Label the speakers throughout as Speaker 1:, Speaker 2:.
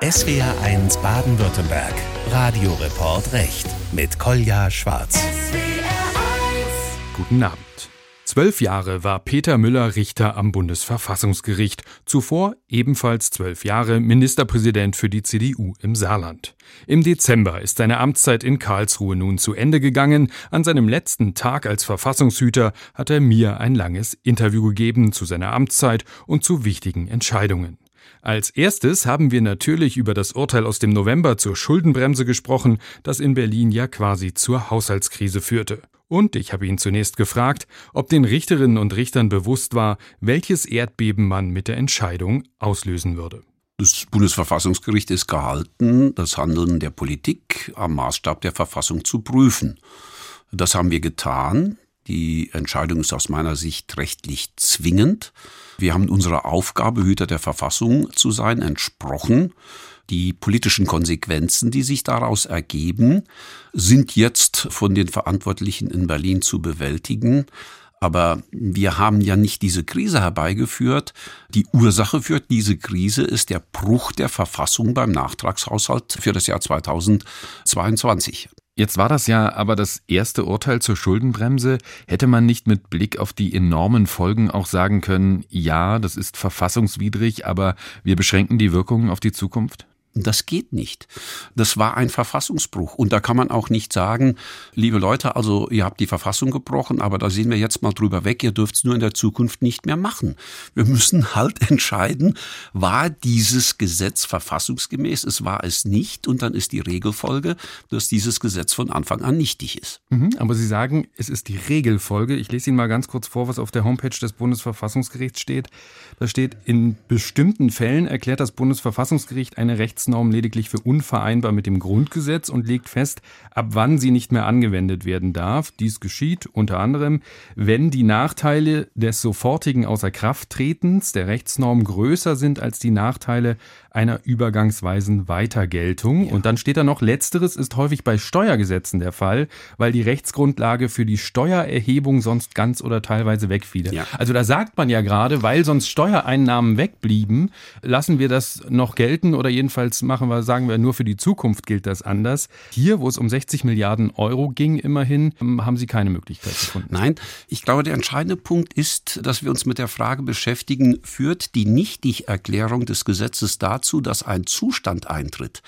Speaker 1: SWR1 Baden-Württemberg. Radioreport Recht mit Kolja Schwarz.
Speaker 2: Guten Abend. Zwölf Jahre war Peter Müller Richter am Bundesverfassungsgericht, zuvor ebenfalls zwölf Jahre Ministerpräsident für die CDU im Saarland. Im Dezember ist seine Amtszeit in Karlsruhe nun zu Ende gegangen. An seinem letzten Tag als Verfassungshüter hat er mir ein langes Interview gegeben zu seiner Amtszeit und zu wichtigen Entscheidungen. Als erstes haben wir natürlich über das Urteil aus dem November zur Schuldenbremse gesprochen, das in Berlin ja quasi zur Haushaltskrise führte. Und ich habe ihn zunächst gefragt, ob den Richterinnen und Richtern bewusst war, welches Erdbeben man mit der Entscheidung auslösen würde.
Speaker 3: Das Bundesverfassungsgericht ist gehalten, das Handeln der Politik am Maßstab der Verfassung zu prüfen. Das haben wir getan. Die Entscheidung ist aus meiner Sicht rechtlich zwingend. Wir haben unserer Aufgabe, Hüter der Verfassung zu sein, entsprochen. Die politischen Konsequenzen, die sich daraus ergeben, sind jetzt von den Verantwortlichen in Berlin zu bewältigen. Aber wir haben ja nicht diese Krise herbeigeführt. Die Ursache für diese Krise ist der Bruch der Verfassung beim Nachtragshaushalt für das Jahr 2022.
Speaker 2: Jetzt war das ja aber das erste Urteil zur Schuldenbremse. Hätte man nicht mit Blick auf die enormen Folgen auch sagen können, ja, das ist verfassungswidrig, aber wir beschränken die Wirkungen auf die Zukunft?
Speaker 3: Das geht nicht. Das war ein Verfassungsbruch. Und da kann man auch nicht sagen, liebe Leute, also ihr habt die Verfassung gebrochen, aber da sehen wir jetzt mal drüber weg, ihr dürft es nur in der Zukunft nicht mehr machen. Wir müssen halt entscheiden, war dieses Gesetz verfassungsgemäß, es war es nicht, und dann ist die Regelfolge, dass dieses Gesetz von Anfang an nichtig ist.
Speaker 2: Mhm, aber Sie sagen, es ist die Regelfolge. Ich lese Ihnen mal ganz kurz vor, was auf der Homepage des Bundesverfassungsgerichts steht. Da steht, in bestimmten Fällen erklärt das Bundesverfassungsgericht eine Rechts Rechtsnorm lediglich für unvereinbar mit dem Grundgesetz und legt fest, ab wann sie nicht mehr angewendet werden darf. Dies geschieht unter anderem, wenn die Nachteile des sofortigen Außerkrafttretens der Rechtsnorm größer sind als die Nachteile einer übergangsweisen Weitergeltung. Ja. Und dann steht da noch, letzteres ist häufig bei Steuergesetzen der Fall, weil die Rechtsgrundlage für die Steuererhebung sonst ganz oder teilweise wegfiele. Ja. Also da sagt man ja gerade, weil sonst Steuereinnahmen wegblieben, lassen wir das noch gelten oder jedenfalls machen wir, sagen wir, nur für die Zukunft gilt das anders. Hier, wo es um 60 Milliarden Euro ging, immerhin, haben Sie keine Möglichkeit gefunden.
Speaker 3: Nein, ich glaube, der entscheidende Punkt ist, dass wir uns mit der Frage beschäftigen, führt die Nichtigerklärung des Gesetzes dazu, dazu, dass ein Zustand eintritt,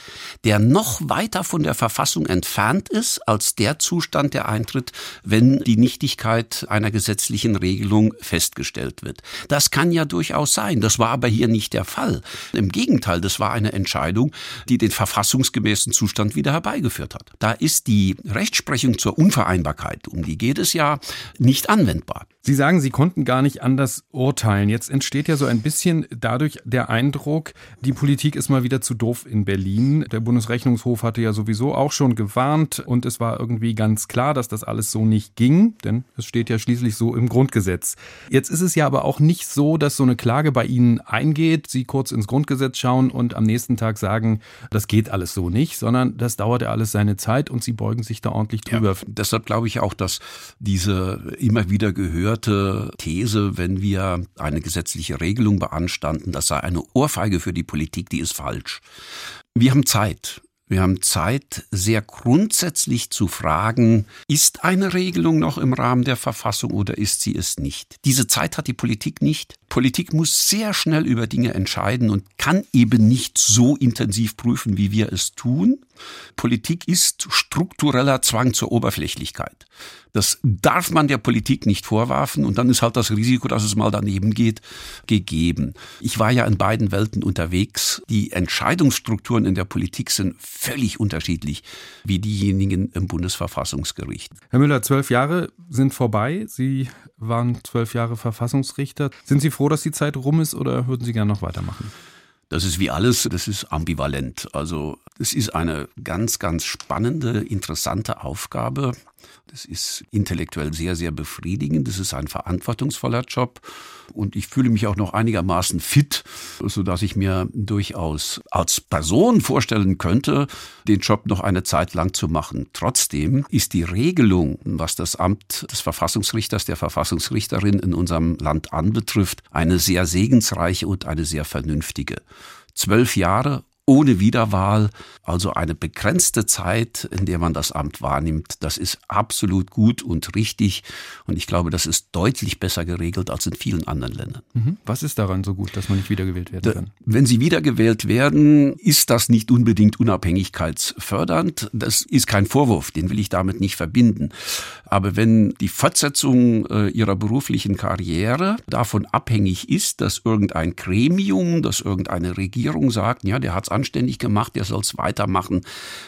Speaker 3: der noch weiter von der Verfassung entfernt ist als der Zustand, der eintritt, wenn die Nichtigkeit einer gesetzlichen Regelung festgestellt wird. Das kann ja durchaus sein. Das war aber hier nicht der Fall. Im Gegenteil, das war eine Entscheidung, die den verfassungsgemäßen Zustand wieder herbeigeführt hat. Da ist die Rechtsprechung zur Unvereinbarkeit, um die geht es ja, nicht anwendbar.
Speaker 2: Sie sagen, Sie konnten gar nicht anders urteilen. Jetzt entsteht ja so ein bisschen dadurch der Eindruck, die Politik ist mal wieder zu doof in Berlin. Der Bundesrechnungshof hatte ja sowieso auch schon gewarnt und es war irgendwie ganz klar, dass das alles so nicht ging, denn es steht ja schließlich so im Grundgesetz. Jetzt ist es ja aber auch nicht so, dass so eine Klage bei Ihnen eingeht, Sie kurz ins Grundgesetz schauen und am nächsten Tag sagen, das geht alles so nicht, sondern das dauert ja alles seine Zeit und Sie beugen sich da ordentlich drüber. Ja,
Speaker 3: deshalb glaube ich auch, dass diese immer wieder gehört gehörte These, wenn wir eine gesetzliche Regelung beanstanden, das sei eine Ohrfeige für die Politik, die ist falsch. Wir haben Zeit. Wir haben Zeit, sehr grundsätzlich zu fragen, ist eine Regelung noch im Rahmen der Verfassung oder ist sie es nicht? Diese Zeit hat die Politik nicht. Politik muss sehr schnell über Dinge entscheiden und kann eben nicht so intensiv prüfen, wie wir es tun. Politik ist struktureller Zwang zur Oberflächlichkeit. Das darf man der Politik nicht vorwerfen und dann ist halt das Risiko, dass es mal daneben geht, gegeben. Ich war ja in beiden Welten unterwegs. Die Entscheidungsstrukturen in der Politik sind völlig unterschiedlich wie diejenigen im Bundesverfassungsgericht.
Speaker 2: Herr Müller, zwölf Jahre sind vorbei. Sie waren zwölf Jahre Verfassungsrichter. Sind Sie froh, dass die Zeit rum ist oder würden Sie gerne noch weitermachen?
Speaker 3: Das ist wie alles, das ist ambivalent. Also es ist eine ganz, ganz spannende, interessante Aufgabe. Das ist intellektuell sehr, sehr befriedigend. Das ist ein verantwortungsvoller Job. Und ich fühle mich auch noch einigermaßen fit, sodass ich mir durchaus als Person vorstellen könnte, den Job noch eine Zeit lang zu machen. Trotzdem ist die Regelung, was das Amt des Verfassungsrichters, der Verfassungsrichterin in unserem Land anbetrifft, eine sehr segensreiche und eine sehr vernünftige. Zwölf Jahre ohne Wiederwahl, also eine begrenzte Zeit, in der man das Amt wahrnimmt, das ist absolut gut und richtig. Und ich glaube, das ist deutlich besser geregelt als in vielen anderen Ländern.
Speaker 2: Mhm. Was ist daran so gut, dass man nicht wiedergewählt werden kann?
Speaker 3: Wenn Sie wiedergewählt werden, ist das nicht unbedingt unabhängigkeitsfördernd. Das ist kein Vorwurf, den will ich damit nicht verbinden. Aber wenn die Fortsetzung äh, Ihrer beruflichen Karriere davon abhängig ist, dass irgendein Gremium, dass irgendeine Regierung sagt, ja, der hat anständig gemacht, der soll es weitermachen,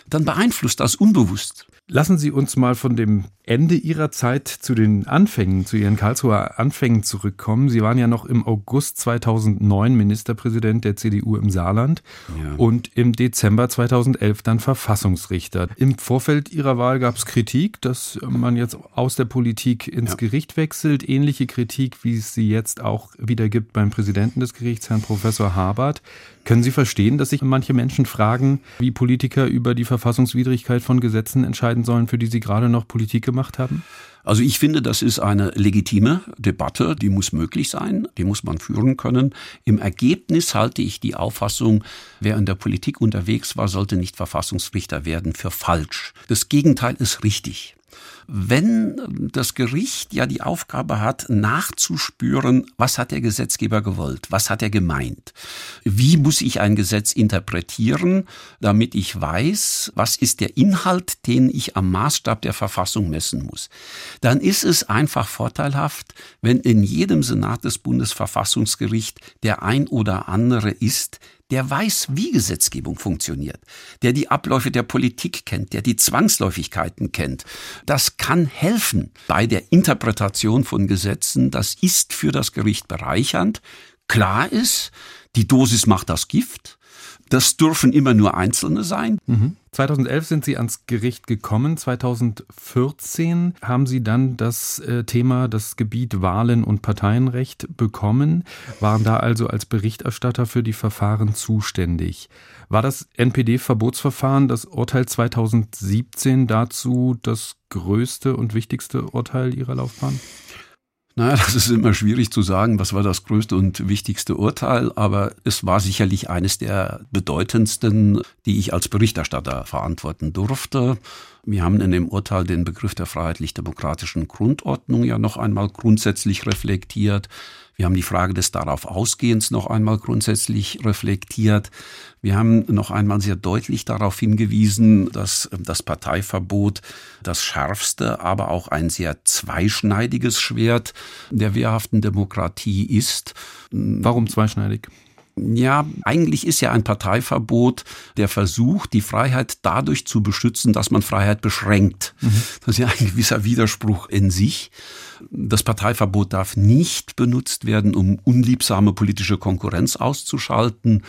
Speaker 3: dann beeinflusst das unbewusst.
Speaker 2: Lassen Sie uns mal von dem Ende Ihrer Zeit zu den Anfängen, zu Ihren Karlsruher Anfängen zurückkommen. Sie waren ja noch im August 2009 Ministerpräsident der CDU im Saarland ja. und im Dezember 2011 dann Verfassungsrichter. Im Vorfeld Ihrer Wahl gab es Kritik, dass man jetzt aus der Politik ins ja. Gericht wechselt. Ähnliche Kritik, wie es sie jetzt auch wieder gibt beim Präsidenten des Gerichts, Herrn Professor Habert. Können Sie verstehen, dass sich manche Menschen fragen, wie Politiker über die Verfassungswidrigkeit von Gesetzen entscheiden sollen, für die sie gerade noch Politik gemacht haben?
Speaker 3: Also ich finde, das ist eine legitime Debatte, die muss möglich sein, die muss man führen können. Im Ergebnis halte ich die Auffassung, wer in der Politik unterwegs war, sollte nicht Verfassungsrichter werden, für falsch. Das Gegenteil ist richtig. Wenn das Gericht ja die Aufgabe hat, nachzuspüren, was hat der Gesetzgeber gewollt, was hat er gemeint, wie muss ich ein Gesetz interpretieren, damit ich weiß, was ist der Inhalt, den ich am Maßstab der Verfassung messen muss, dann ist es einfach vorteilhaft, wenn in jedem Senat des Bundesverfassungsgerichts der ein oder andere ist, der weiß, wie Gesetzgebung funktioniert, der die Abläufe der Politik kennt, der die Zwangsläufigkeiten kennt. Das kann helfen bei der Interpretation von Gesetzen. Das ist für das Gericht bereichernd. Klar ist, die Dosis macht das Gift. Das dürfen immer nur Einzelne sein.
Speaker 2: Mhm. 2011 sind Sie ans Gericht gekommen. 2014 haben Sie dann das äh, Thema, das Gebiet Wahlen und Parteienrecht bekommen, waren da also als Berichterstatter für die Verfahren zuständig. War das NPD-Verbotsverfahren, das Urteil 2017 dazu das größte und wichtigste Urteil Ihrer Laufbahn?
Speaker 3: Naja, das ist immer schwierig zu sagen, was war das größte und wichtigste Urteil, aber es war sicherlich eines der bedeutendsten, die ich als Berichterstatter verantworten durfte. Wir haben in dem Urteil den Begriff der freiheitlich-demokratischen Grundordnung ja noch einmal grundsätzlich reflektiert. Wir haben die Frage des darauf Ausgehens noch einmal grundsätzlich reflektiert. Wir haben noch einmal sehr deutlich darauf hingewiesen, dass das Parteiverbot das schärfste, aber auch ein sehr zweischneidiges Schwert der wehrhaften Demokratie ist.
Speaker 2: Warum zweischneidig?
Speaker 3: Ja, eigentlich ist ja ein Parteiverbot der Versuch, die Freiheit dadurch zu beschützen, dass man Freiheit beschränkt. Mhm. Das ist ja ein gewisser Widerspruch in sich. Das Parteiverbot darf nicht benutzt werden, um unliebsame politische Konkurrenz auszuschalten.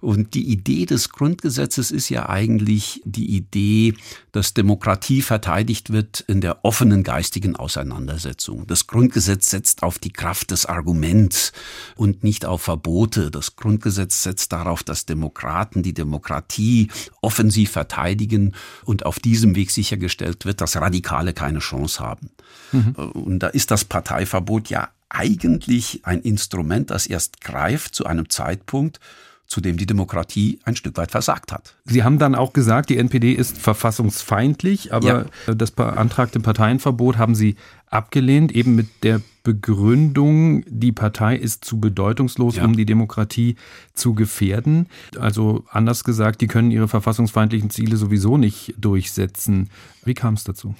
Speaker 3: Und die Idee des Grundgesetzes ist ja eigentlich die Idee, dass Demokratie verteidigt wird in der offenen geistigen Auseinandersetzung. Das Grundgesetz setzt auf die Kraft des Arguments und nicht auf Verbote. Das Grundgesetz setzt darauf, dass Demokraten die Demokratie offensiv verteidigen und auf diesem Weg sichergestellt wird, dass Radikale keine Chance haben. Mhm. Und da ist das Parteiverbot ja eigentlich ein Instrument, das erst greift zu einem Zeitpunkt, zu dem die Demokratie ein Stück weit versagt hat.
Speaker 2: Sie haben dann auch gesagt, die NPD ist verfassungsfeindlich, aber ja. das beantragte Parteienverbot haben Sie abgelehnt, eben mit der Begründung, die Partei ist zu bedeutungslos, ja. um die Demokratie zu gefährden. Also anders gesagt, die können ihre verfassungsfeindlichen Ziele sowieso nicht durchsetzen. Wie kam es dazu?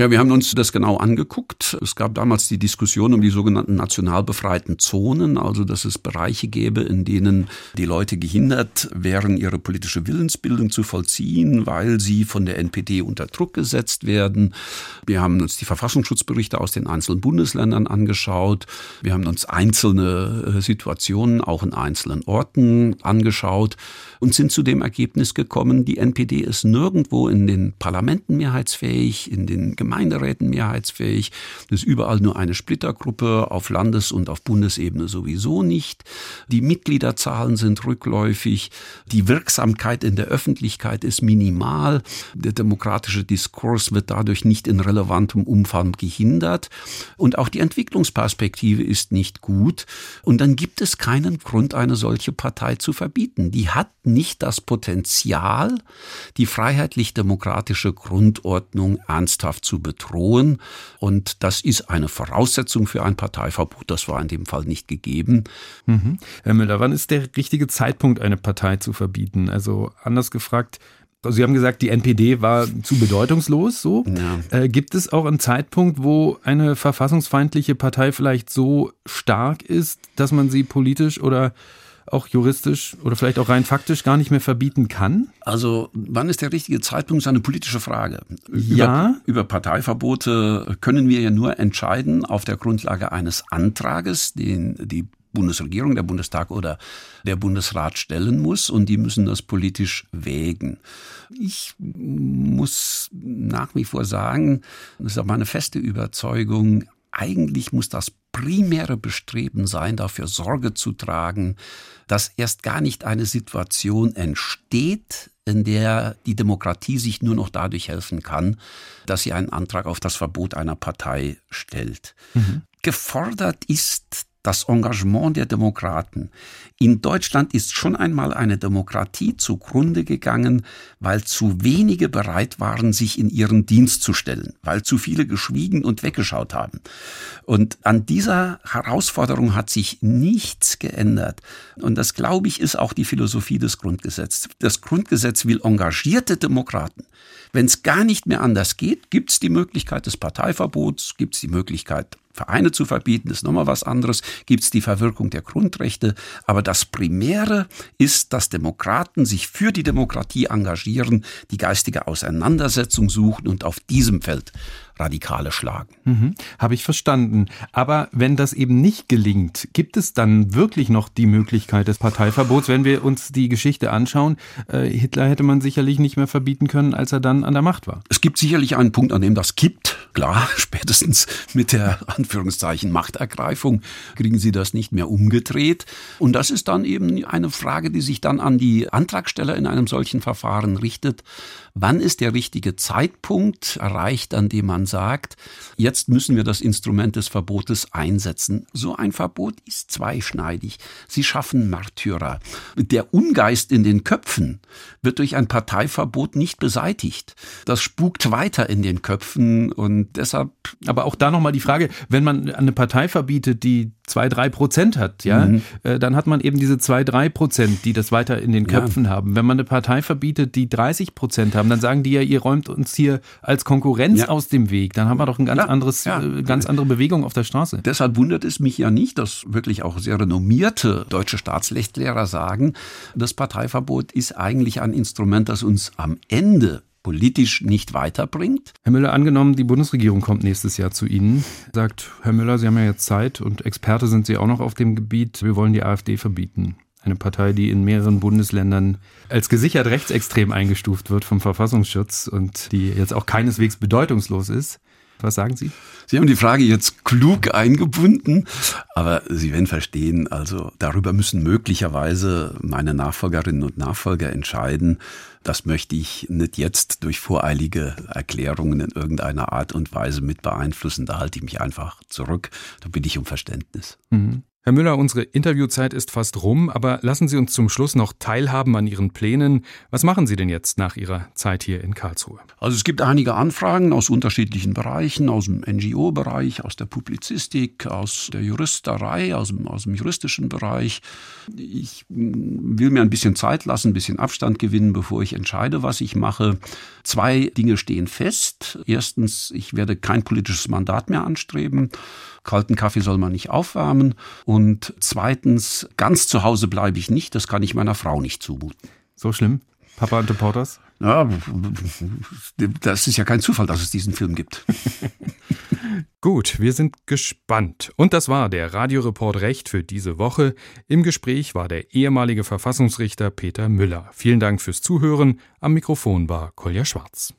Speaker 3: Ja, wir haben uns das genau angeguckt. Es gab damals die Diskussion um die sogenannten national befreiten Zonen, also dass es Bereiche gäbe, in denen die Leute gehindert wären, ihre politische Willensbildung zu vollziehen, weil sie von der NPD unter Druck gesetzt werden. Wir haben uns die Verfassungsschutzberichte aus den einzelnen Bundesländern angeschaut. Wir haben uns einzelne äh, Situationen auch in einzelnen Orten angeschaut und sind zu dem Ergebnis gekommen, die NPD ist nirgendwo in den Parlamenten mehrheitsfähig, in den Gemeinderäten mehrheitsfähig. Es ist überall nur eine Splittergruppe, auf Landes- und auf Bundesebene sowieso nicht. Die Mitgliederzahlen sind rückläufig. Die Wirksamkeit in der Öffentlichkeit ist minimal. Der demokratische Diskurs wird dadurch nicht in relevantem Umfang gehindert. Und auch die Entwicklungsperspektive ist nicht gut. Und dann gibt es keinen Grund, eine solche Partei zu verbieten. Die hat nicht das Potenzial, die freiheitlich-demokratische Grundordnung ernsthaft zu bedrohen. Und das ist eine Voraussetzung für ein Parteiverbot. Das war in dem Fall nicht gegeben.
Speaker 2: Mhm. Herr Müller, wann ist der richtige Zeitpunkt, eine Partei zu verbieten? Also anders gefragt, Sie haben gesagt, die NPD war zu bedeutungslos. So ja. äh, gibt es auch einen Zeitpunkt, wo eine verfassungsfeindliche Partei vielleicht so stark ist, dass man sie politisch oder auch juristisch oder vielleicht auch rein faktisch gar nicht mehr verbieten kann?
Speaker 3: Also wann ist der richtige Zeitpunkt, ist eine politische Frage.
Speaker 2: Ja.
Speaker 3: Über, über Parteiverbote können wir ja nur entscheiden auf der Grundlage eines Antrages, den die Bundesregierung, der Bundestag oder der Bundesrat stellen muss und die müssen das politisch wägen. Ich muss nach wie vor sagen, das ist auch meine feste Überzeugung, eigentlich muss das primäre Bestreben sein, dafür Sorge zu tragen, dass erst gar nicht eine Situation entsteht, in der die Demokratie sich nur noch dadurch helfen kann, dass sie einen Antrag auf das Verbot einer Partei stellt. Mhm. Gefordert ist das Engagement der Demokraten. In Deutschland ist schon einmal eine Demokratie zugrunde gegangen, weil zu wenige bereit waren, sich in ihren Dienst zu stellen, weil zu viele geschwiegen und weggeschaut haben. Und an dieser Herausforderung hat sich nichts geändert. Und das, glaube ich, ist auch die Philosophie des Grundgesetzes. Das Grundgesetz will engagierte Demokraten. Wenn es gar nicht mehr anders geht, gibt es die Möglichkeit des Parteiverbots, gibt es die Möglichkeit Vereine zu verbieten, ist nochmal was anderes, gibt es die Verwirkung der Grundrechte. Aber das Primäre ist, dass Demokraten sich für die Demokratie engagieren, die geistige Auseinandersetzung suchen und auf diesem Feld Radikale schlagen.
Speaker 2: Mhm, Habe ich verstanden. Aber wenn das eben nicht gelingt, gibt es dann wirklich noch die Möglichkeit des Parteiverbots? Wenn wir uns die Geschichte anschauen, äh, Hitler hätte man sicherlich nicht mehr verbieten können, als er dann an der Macht war.
Speaker 3: Es gibt sicherlich einen Punkt, an dem das kippt. Klar, spätestens mit der Anführungszeichen Machtergreifung kriegen sie das nicht mehr umgedreht. Und das ist dann eben eine Frage, die sich dann an die Antragsteller in einem solchen Verfahren richtet. Wann ist der richtige Zeitpunkt erreicht, an dem man sagt, jetzt müssen wir das Instrument des Verbotes einsetzen? So ein Verbot ist zweischneidig. Sie schaffen Märtyrer. Der Ungeist in den Köpfen wird durch ein Parteiverbot nicht beseitigt. Das spukt weiter in den Köpfen und deshalb.
Speaker 2: Aber auch da nochmal die Frage, wenn man eine Partei verbietet, die zwei, drei Prozent hat, ja, mhm. Äh, dann hat man eben diese zwei, drei Prozent, die das weiter in den Köpfen ja. haben. Wenn man eine Partei verbietet, die 30 Prozent haben, dann sagen die ja, ihr räumt uns hier als Konkurrenz ja. aus dem Weg. Dann haben wir doch ein ganz ja. anderes, äh, ganz andere Bewegung auf der Straße.
Speaker 3: Deshalb wundert es mich ja nicht, dass wirklich auch sehr renommierte deutsche Staatsrechtlehrer sagen, das Parteiverbot ist eigentlich ein Instrument, das uns am Ende politisch nicht weiterbringt.
Speaker 2: Herr Müller, angenommen, die Bundesregierung kommt nächstes Jahr zu Ihnen, sagt Herr Müller, Sie haben ja jetzt Zeit und Experte sind Sie auch noch auf dem Gebiet, wir wollen die AfD verbieten. Eine Partei, die in mehreren Bundesländern als gesichert rechtsextrem eingestuft wird vom Verfassungsschutz und die jetzt auch keineswegs bedeutungslos ist. Was sagen Sie?
Speaker 3: Sie haben die Frage jetzt klug eingebunden, aber Sie werden verstehen, also darüber müssen möglicherweise meine Nachfolgerinnen und Nachfolger entscheiden. Das möchte ich nicht jetzt durch voreilige Erklärungen in irgendeiner Art und Weise mit beeinflussen. Da halte ich mich einfach zurück. Da bitte ich um Verständnis.
Speaker 2: Mhm. Herr Müller, unsere Interviewzeit ist fast rum, aber lassen Sie uns zum Schluss noch teilhaben an Ihren Plänen. Was machen Sie denn jetzt nach Ihrer Zeit hier in Karlsruhe?
Speaker 3: Also es gibt einige Anfragen aus unterschiedlichen Bereichen, aus dem NGO-Bereich, aus der Publizistik, aus der Juristerei, aus dem, aus dem juristischen Bereich. Ich will mir ein bisschen Zeit lassen, ein bisschen Abstand gewinnen, bevor ich entscheide, was ich mache. Zwei Dinge stehen fest. Erstens, ich werde kein politisches Mandat mehr anstreben. Kalten Kaffee soll man nicht aufwärmen. Und zweitens, ganz zu Hause bleibe ich nicht. Das kann ich meiner Frau nicht zumuten.
Speaker 2: So schlimm? Papa und Reporters?
Speaker 3: Ja, das ist ja kein Zufall, dass es diesen Film gibt.
Speaker 2: Gut, wir sind gespannt. Und das war der Radioreport Recht für diese Woche. Im Gespräch war der ehemalige Verfassungsrichter Peter Müller. Vielen Dank fürs Zuhören. Am Mikrofon war Kolja Schwarz.